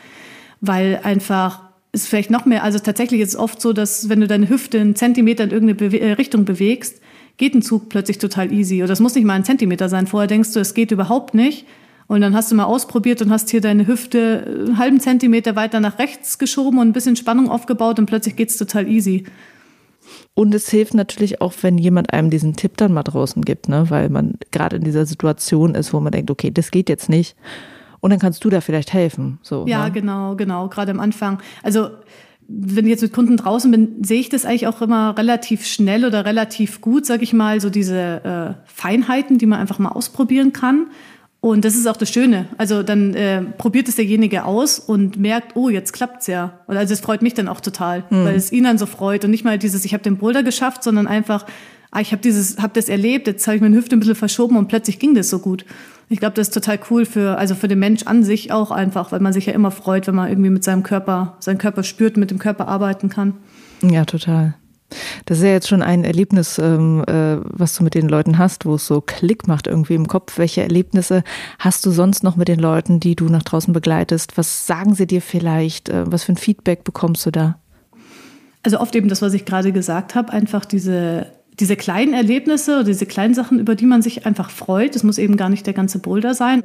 weil einfach ist vielleicht noch mehr, also tatsächlich ist es oft so, dass wenn du deine Hüfte einen Zentimeter in irgendeine Bewe äh, Richtung bewegst, geht ein Zug plötzlich total easy. Oder das muss nicht mal ein Zentimeter sein. Vorher denkst du, es geht überhaupt nicht. Und dann hast du mal ausprobiert und hast hier deine Hüfte einen halben Zentimeter weiter nach rechts geschoben und ein bisschen Spannung aufgebaut und plötzlich geht's total easy. Und es hilft natürlich auch, wenn jemand einem diesen Tipp dann mal draußen gibt, ne? weil man gerade in dieser Situation ist, wo man denkt, okay, das geht jetzt nicht. Und dann kannst du da vielleicht helfen. So, ja, ne? genau, genau, gerade am Anfang. Also wenn ich jetzt mit Kunden draußen bin, sehe ich das eigentlich auch immer relativ schnell oder relativ gut, sag ich mal, so diese äh, Feinheiten, die man einfach mal ausprobieren kann. Und das ist auch das Schöne. Also dann äh, probiert es derjenige aus und merkt, oh, jetzt klappt's ja. Und also es freut mich dann auch total, mhm. weil es ihn dann so freut und nicht mal dieses, ich habe den Boulder geschafft, sondern einfach, ah, ich habe dieses, habe das erlebt, jetzt habe ich meine Hüfte ein bisschen verschoben und plötzlich ging das so gut. Ich glaube, das ist total cool für, also für den Mensch an sich auch einfach, weil man sich ja immer freut, wenn man irgendwie mit seinem Körper, seinen Körper spürt, mit dem Körper arbeiten kann. Ja, total. Das ist ja jetzt schon ein Erlebnis, ähm, äh, was du mit den Leuten hast, wo es so Klick macht irgendwie im Kopf. Welche Erlebnisse hast du sonst noch mit den Leuten, die du nach draußen begleitest? Was sagen sie dir vielleicht? Äh, was für ein Feedback bekommst du da? Also oft eben das, was ich gerade gesagt habe, einfach diese, diese kleinen Erlebnisse oder diese kleinen Sachen, über die man sich einfach freut. Das muss eben gar nicht der ganze Boulder sein.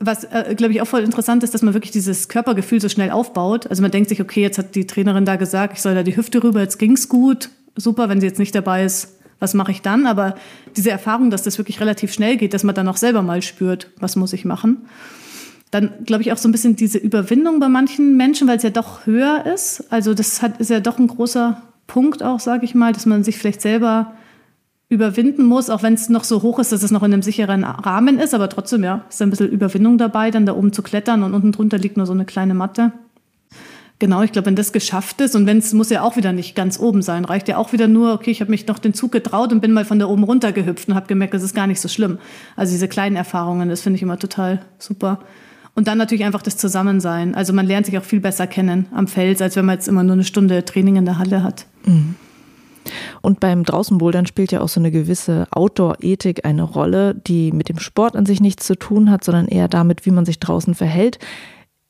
Was, äh, glaube ich, auch voll interessant ist, dass man wirklich dieses Körpergefühl so schnell aufbaut. Also man denkt sich, okay, jetzt hat die Trainerin da gesagt, ich soll da die Hüfte rüber, jetzt ging's gut. Super, wenn sie jetzt nicht dabei ist, was mache ich dann? Aber diese Erfahrung, dass das wirklich relativ schnell geht, dass man dann auch selber mal spürt, was muss ich machen. Dann glaube ich auch so ein bisschen diese Überwindung bei manchen Menschen, weil es ja doch höher ist. Also das hat, ist ja doch ein großer Punkt auch, sage ich mal, dass man sich vielleicht selber überwinden muss, auch wenn es noch so hoch ist, dass es noch in einem sicheren Rahmen ist, aber trotzdem, ja, ist ein bisschen Überwindung dabei, dann da oben zu klettern und unten drunter liegt nur so eine kleine Matte. Genau, ich glaube, wenn das geschafft ist und wenn es muss ja auch wieder nicht ganz oben sein, reicht ja auch wieder nur, okay, ich habe mich noch den Zug getraut und bin mal von da oben runter gehüpft und habe gemerkt, das ist gar nicht so schlimm. Also diese kleinen Erfahrungen, das finde ich immer total super. Und dann natürlich einfach das Zusammensein. Also man lernt sich auch viel besser kennen am Fels, als wenn man jetzt immer nur eine Stunde Training in der Halle hat. Mhm. Und beim Draußenbouldern spielt ja auch so eine gewisse Outdoor-Ethik eine Rolle, die mit dem Sport an sich nichts zu tun hat, sondern eher damit, wie man sich draußen verhält.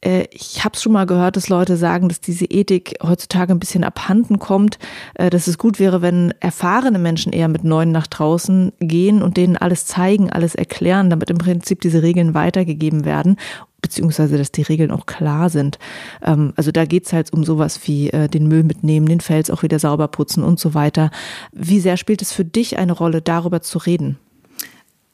Äh, ich habe schon mal gehört, dass Leute sagen, dass diese Ethik heutzutage ein bisschen abhanden kommt, äh, dass es gut wäre, wenn erfahrene Menschen eher mit Neuen nach draußen gehen und denen alles zeigen, alles erklären, damit im Prinzip diese Regeln weitergegeben werden beziehungsweise dass die Regeln auch klar sind. Ähm, also da geht's halt um sowas wie äh, den Müll mitnehmen, den Fels auch wieder sauber putzen und so weiter. Wie sehr spielt es für dich eine Rolle, darüber zu reden?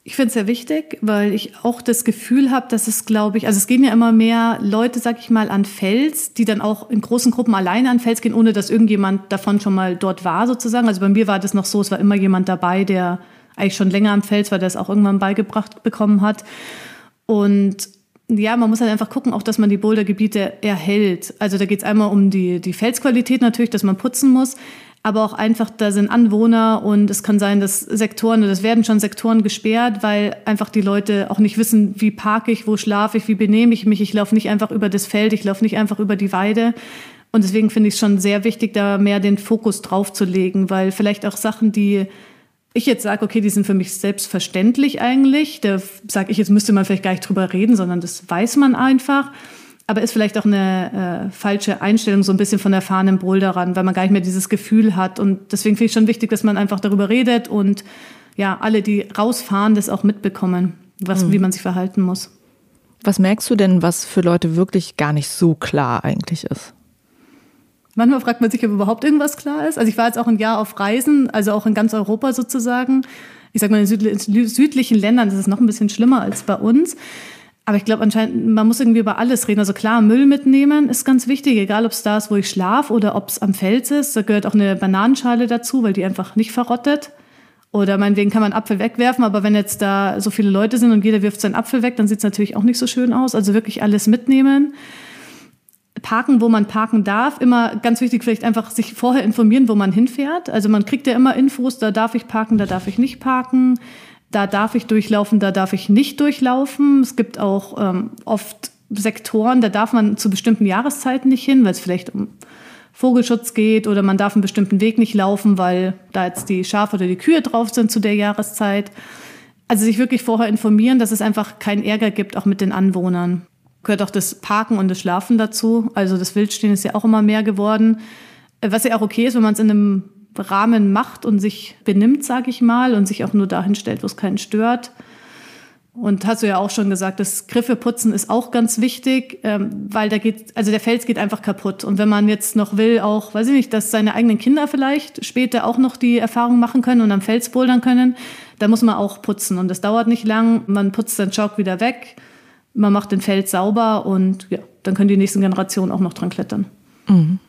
Ich finde es sehr wichtig, weil ich auch das Gefühl habe, dass es, glaube ich, also es gehen ja immer mehr Leute, sag ich mal, an Fels, die dann auch in großen Gruppen alleine an Fels gehen, ohne dass irgendjemand davon schon mal dort war, sozusagen. Also bei mir war das noch so, es war immer jemand dabei, der eigentlich schon länger am Fels war, der es auch irgendwann beigebracht bekommen hat. Und ja, man muss halt einfach gucken, auch dass man die Bouldergebiete erhält. Also da geht es einmal um die, die Felsqualität natürlich, dass man putzen muss, aber auch einfach, da sind Anwohner und es kann sein, dass Sektoren, es werden schon Sektoren gesperrt, weil einfach die Leute auch nicht wissen, wie parke ich, wo schlafe ich, wie benehme ich mich. Ich laufe nicht einfach über das Feld, ich laufe nicht einfach über die Weide. Und deswegen finde ich es schon sehr wichtig, da mehr den Fokus drauf zu legen, weil vielleicht auch Sachen, die ich jetzt sage, okay, die sind für mich selbstverständlich eigentlich, da sage ich, jetzt müsste man vielleicht gar nicht drüber reden, sondern das weiß man einfach aber ist vielleicht auch eine äh, falsche Einstellung so ein bisschen von erfahrenen Boulderern, weil man gar nicht mehr dieses Gefühl hat. Und deswegen finde ich schon wichtig, dass man einfach darüber redet und ja, alle, die rausfahren, das auch mitbekommen, was, mhm. wie man sich verhalten muss. Was merkst du denn, was für Leute wirklich gar nicht so klar eigentlich ist? Manchmal fragt man sich, ob überhaupt irgendwas klar ist. Also ich war jetzt auch ein Jahr auf Reisen, also auch in ganz Europa sozusagen. Ich sage mal, in südlichen Ländern das ist es noch ein bisschen schlimmer als bei uns. Aber ich glaube anscheinend, man muss irgendwie über alles reden. Also klar, Müll mitnehmen ist ganz wichtig, egal ob es da ist, wo ich schlafe oder ob es am Fels ist. Da gehört auch eine Bananenschale dazu, weil die einfach nicht verrottet. Oder meinetwegen kann man Apfel wegwerfen, aber wenn jetzt da so viele Leute sind und jeder wirft seinen Apfel weg, dann sieht es natürlich auch nicht so schön aus. Also wirklich alles mitnehmen. Parken, wo man parken darf. Immer ganz wichtig, vielleicht einfach sich vorher informieren, wo man hinfährt. Also man kriegt ja immer Infos, da darf ich parken, da darf ich nicht parken da darf ich durchlaufen, da darf ich nicht durchlaufen. Es gibt auch ähm, oft Sektoren, da darf man zu bestimmten Jahreszeiten nicht hin, weil es vielleicht um Vogelschutz geht oder man darf einen bestimmten Weg nicht laufen, weil da jetzt die Schafe oder die Kühe drauf sind zu der Jahreszeit. Also sich wirklich vorher informieren, dass es einfach keinen Ärger gibt, auch mit den Anwohnern. Gehört auch das Parken und das Schlafen dazu. Also das Wildstehen ist ja auch immer mehr geworden. Was ja auch okay ist, wenn man es in einem Rahmen macht und sich benimmt, sage ich mal, und sich auch nur dahin stellt, wo es keinen stört. Und hast du ja auch schon gesagt, das Griffeputzen ist auch ganz wichtig, ähm, weil da geht, also der Fels geht einfach kaputt. Und wenn man jetzt noch will, auch, weiß ich nicht, dass seine eigenen Kinder vielleicht später auch noch die Erfahrung machen können und am Fels bouldern können, da muss man auch putzen. Und das dauert nicht lang. Man putzt den Chalk wieder weg, man macht den Fels sauber und ja, dann können die nächsten Generationen auch noch dran klettern. Mhm.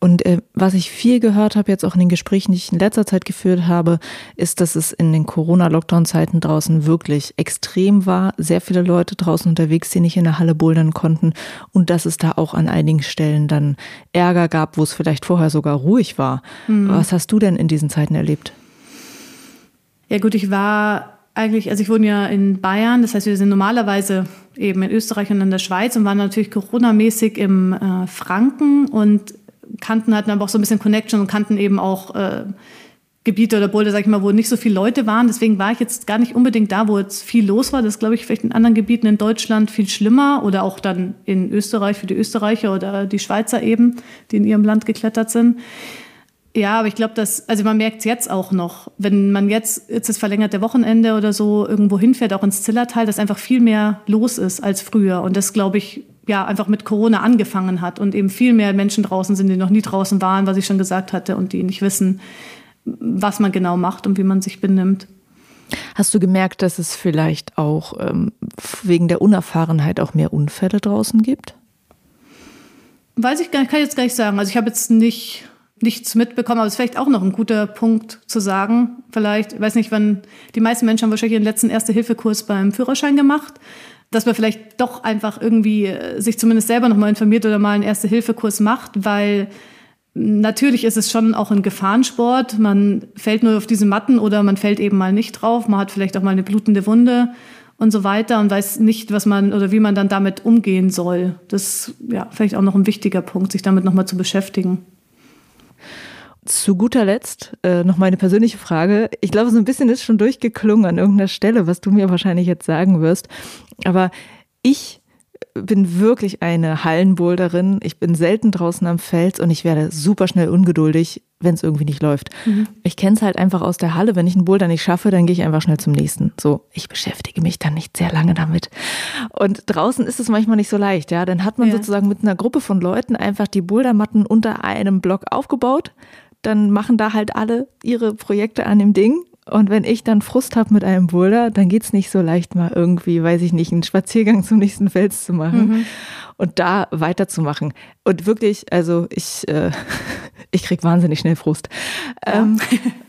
Und äh, was ich viel gehört habe, jetzt auch in den Gesprächen, die ich in letzter Zeit geführt habe, ist, dass es in den Corona-Lockdown-Zeiten draußen wirklich extrem war. Sehr viele Leute draußen unterwegs, die nicht in der Halle bouldern konnten. Und dass es da auch an einigen Stellen dann Ärger gab, wo es vielleicht vorher sogar ruhig war. Mhm. Was hast du denn in diesen Zeiten erlebt? Ja gut, ich war eigentlich, also ich wohne ja in Bayern, das heißt, wir sind normalerweise eben in Österreich und in der Schweiz und waren natürlich Corona-mäßig im äh, Franken und kannten, hatten aber auch so ein bisschen Connection und kannten eben auch äh, Gebiete oder Boulder, sag ich mal, wo nicht so viele Leute waren. Deswegen war ich jetzt gar nicht unbedingt da, wo jetzt viel los war. Das glaube ich, vielleicht in anderen Gebieten in Deutschland viel schlimmer oder auch dann in Österreich für die Österreicher oder die Schweizer eben, die in ihrem Land geklettert sind. Ja, aber ich glaube, dass, also man merkt es jetzt auch noch, wenn man jetzt, jetzt das verlängerte Wochenende oder so irgendwo hinfährt, auch ins Zillertal, dass einfach viel mehr los ist als früher. Und das, glaube ich, ja, einfach mit Corona angefangen hat und eben viel mehr Menschen draußen sind, die noch nie draußen waren, was ich schon gesagt hatte, und die nicht wissen, was man genau macht und wie man sich benimmt. Hast du gemerkt, dass es vielleicht auch ähm, wegen der Unerfahrenheit auch mehr Unfälle draußen gibt? Weiß ich gar nicht, kann ich jetzt gar nicht sagen. Also ich habe jetzt nicht nichts mitbekommen, aber es ist vielleicht auch noch ein guter Punkt zu sagen. Vielleicht, ich weiß nicht, wann die meisten Menschen haben wahrscheinlich ihren letzten Erste-Hilfe-Kurs beim Führerschein gemacht dass man vielleicht doch einfach irgendwie äh, sich zumindest selber nochmal informiert oder mal einen Erste-Hilfe-Kurs macht, weil natürlich ist es schon auch ein Gefahrensport. Man fällt nur auf diese Matten oder man fällt eben mal nicht drauf. Man hat vielleicht auch mal eine blutende Wunde und so weiter und weiß nicht, was man oder wie man dann damit umgehen soll. Das ist ja vielleicht auch noch ein wichtiger Punkt, sich damit nochmal zu beschäftigen. Zu guter Letzt äh, noch meine persönliche Frage. Ich glaube, so ein bisschen ist schon durchgeklungen an irgendeiner Stelle, was du mir wahrscheinlich jetzt sagen wirst. Aber ich bin wirklich eine Hallenboulderin. Ich bin selten draußen am Fels und ich werde super schnell ungeduldig, wenn es irgendwie nicht läuft. Mhm. Ich kenne es halt einfach aus der Halle. Wenn ich einen Boulder nicht schaffe, dann gehe ich einfach schnell zum nächsten. So, ich beschäftige mich dann nicht sehr lange damit. Und draußen ist es manchmal nicht so leicht. Ja, dann hat man ja. sozusagen mit einer Gruppe von Leuten einfach die Bouldermatten unter einem Block aufgebaut dann machen da halt alle ihre Projekte an dem Ding. Und wenn ich dann Frust habe mit einem Boulder, dann geht's nicht so leicht, mal irgendwie, weiß ich nicht, einen Spaziergang zum nächsten Fels zu machen mhm. Und da weiterzumachen. Und wirklich, also ich, äh, ich krieg wahnsinnig schnell Frust. Ja. Ähm,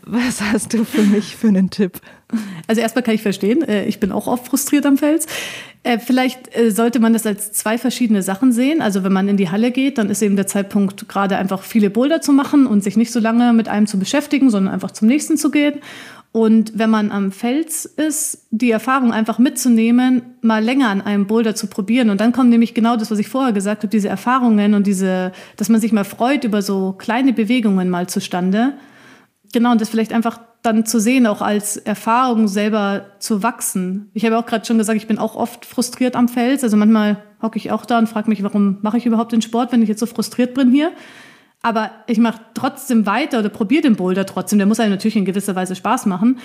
was hast du für mich für einen Tipp? Also erstmal kann ich verstehen, äh, ich bin auch oft frustriert am Fels. Äh, vielleicht äh, sollte man das als zwei verschiedene Sachen sehen. Also wenn man in die Halle geht, dann ist eben der Zeitpunkt gerade einfach viele Boulder zu machen und sich nicht so lange mit einem zu beschäftigen, sondern einfach zum nächsten zu gehen. Und wenn man am Fels ist, die Erfahrung einfach mitzunehmen, mal länger an einem Boulder zu probieren. Und dann kommt nämlich genau das, was ich vorher gesagt habe, diese Erfahrungen und diese, dass man sich mal freut über so kleine Bewegungen mal zustande. Genau, und das vielleicht einfach dann zu sehen, auch als Erfahrung selber zu wachsen. Ich habe auch gerade schon gesagt, ich bin auch oft frustriert am Fels. Also manchmal hocke ich auch da und frage mich, warum mache ich überhaupt den Sport, wenn ich jetzt so frustriert bin hier. Aber ich mache trotzdem weiter oder probiere den Boulder trotzdem. Der muss einem natürlich in gewisser Weise Spaß machen,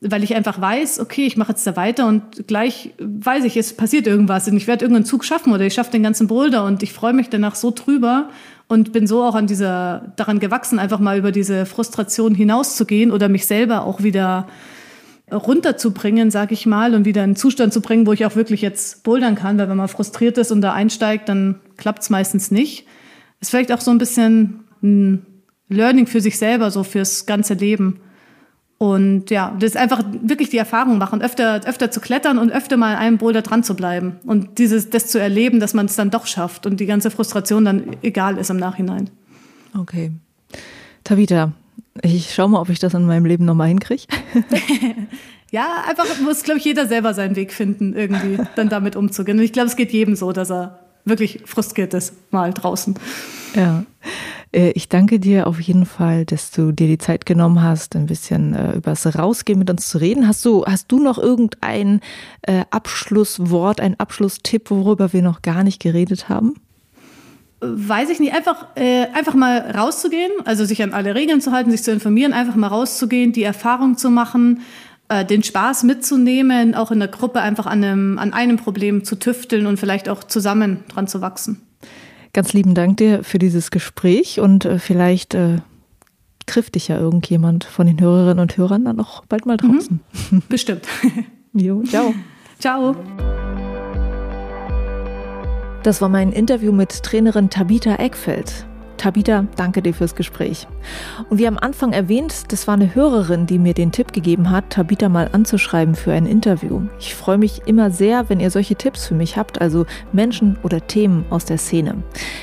weil ich einfach weiß, okay, ich mache jetzt da weiter und gleich weiß ich, es passiert irgendwas und ich werde irgendeinen Zug schaffen oder ich schaffe den ganzen Boulder und ich freue mich danach so drüber und bin so auch an dieser, daran gewachsen, einfach mal über diese Frustration hinauszugehen oder mich selber auch wieder runterzubringen, sag ich mal, und wieder in einen Zustand zu bringen, wo ich auch wirklich jetzt bouldern kann, weil wenn man frustriert ist und da einsteigt, dann klappt es meistens nicht. Ist vielleicht auch so ein bisschen ein Learning für sich selber, so fürs ganze Leben. Und ja, das ist einfach wirklich die Erfahrung machen, öfter, öfter zu klettern und öfter mal an einem Boulder dran zu bleiben. Und dieses, das zu erleben, dass man es dann doch schafft und die ganze Frustration dann egal ist im Nachhinein. Okay. Tavita, ich schau mal, ob ich das in meinem Leben nochmal hinkriege. ja, einfach muss, glaube ich, jeder selber seinen Weg finden, irgendwie dann damit umzugehen. Und ich glaube, es geht jedem so, dass er wirklich frustriert ist, mal draußen. Ja. Äh, ich danke dir auf jeden Fall, dass du dir die Zeit genommen hast, ein bisschen äh, über das Rausgehen mit uns zu reden. Hast du, hast du noch irgendein äh, Abschlusswort, ein Abschlusstipp, worüber wir noch gar nicht geredet haben? Weiß ich nicht, einfach, äh, einfach mal rauszugehen, also sich an alle Regeln zu halten, sich zu informieren, einfach mal rauszugehen, die Erfahrung zu machen, äh, den Spaß mitzunehmen, auch in der Gruppe einfach an einem, an einem Problem zu tüfteln und vielleicht auch zusammen dran zu wachsen. Ganz lieben Dank dir für dieses Gespräch und äh, vielleicht äh, trifft dich ja irgendjemand von den Hörerinnen und Hörern dann auch bald mal mhm. draußen. Mhm. Bestimmt. jo, ciao. Ciao. Das war mein Interview mit Trainerin Tabita Eckfeld. Tabita, danke dir fürs Gespräch. Und wie am Anfang erwähnt, das war eine Hörerin, die mir den Tipp gegeben hat, Tabita mal anzuschreiben für ein Interview. Ich freue mich immer sehr, wenn ihr solche Tipps für mich habt, also Menschen oder Themen aus der Szene.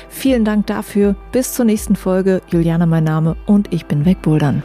Vielen Dank dafür. Bis zur nächsten Folge. Juliane mein Name und ich bin wegbouldern.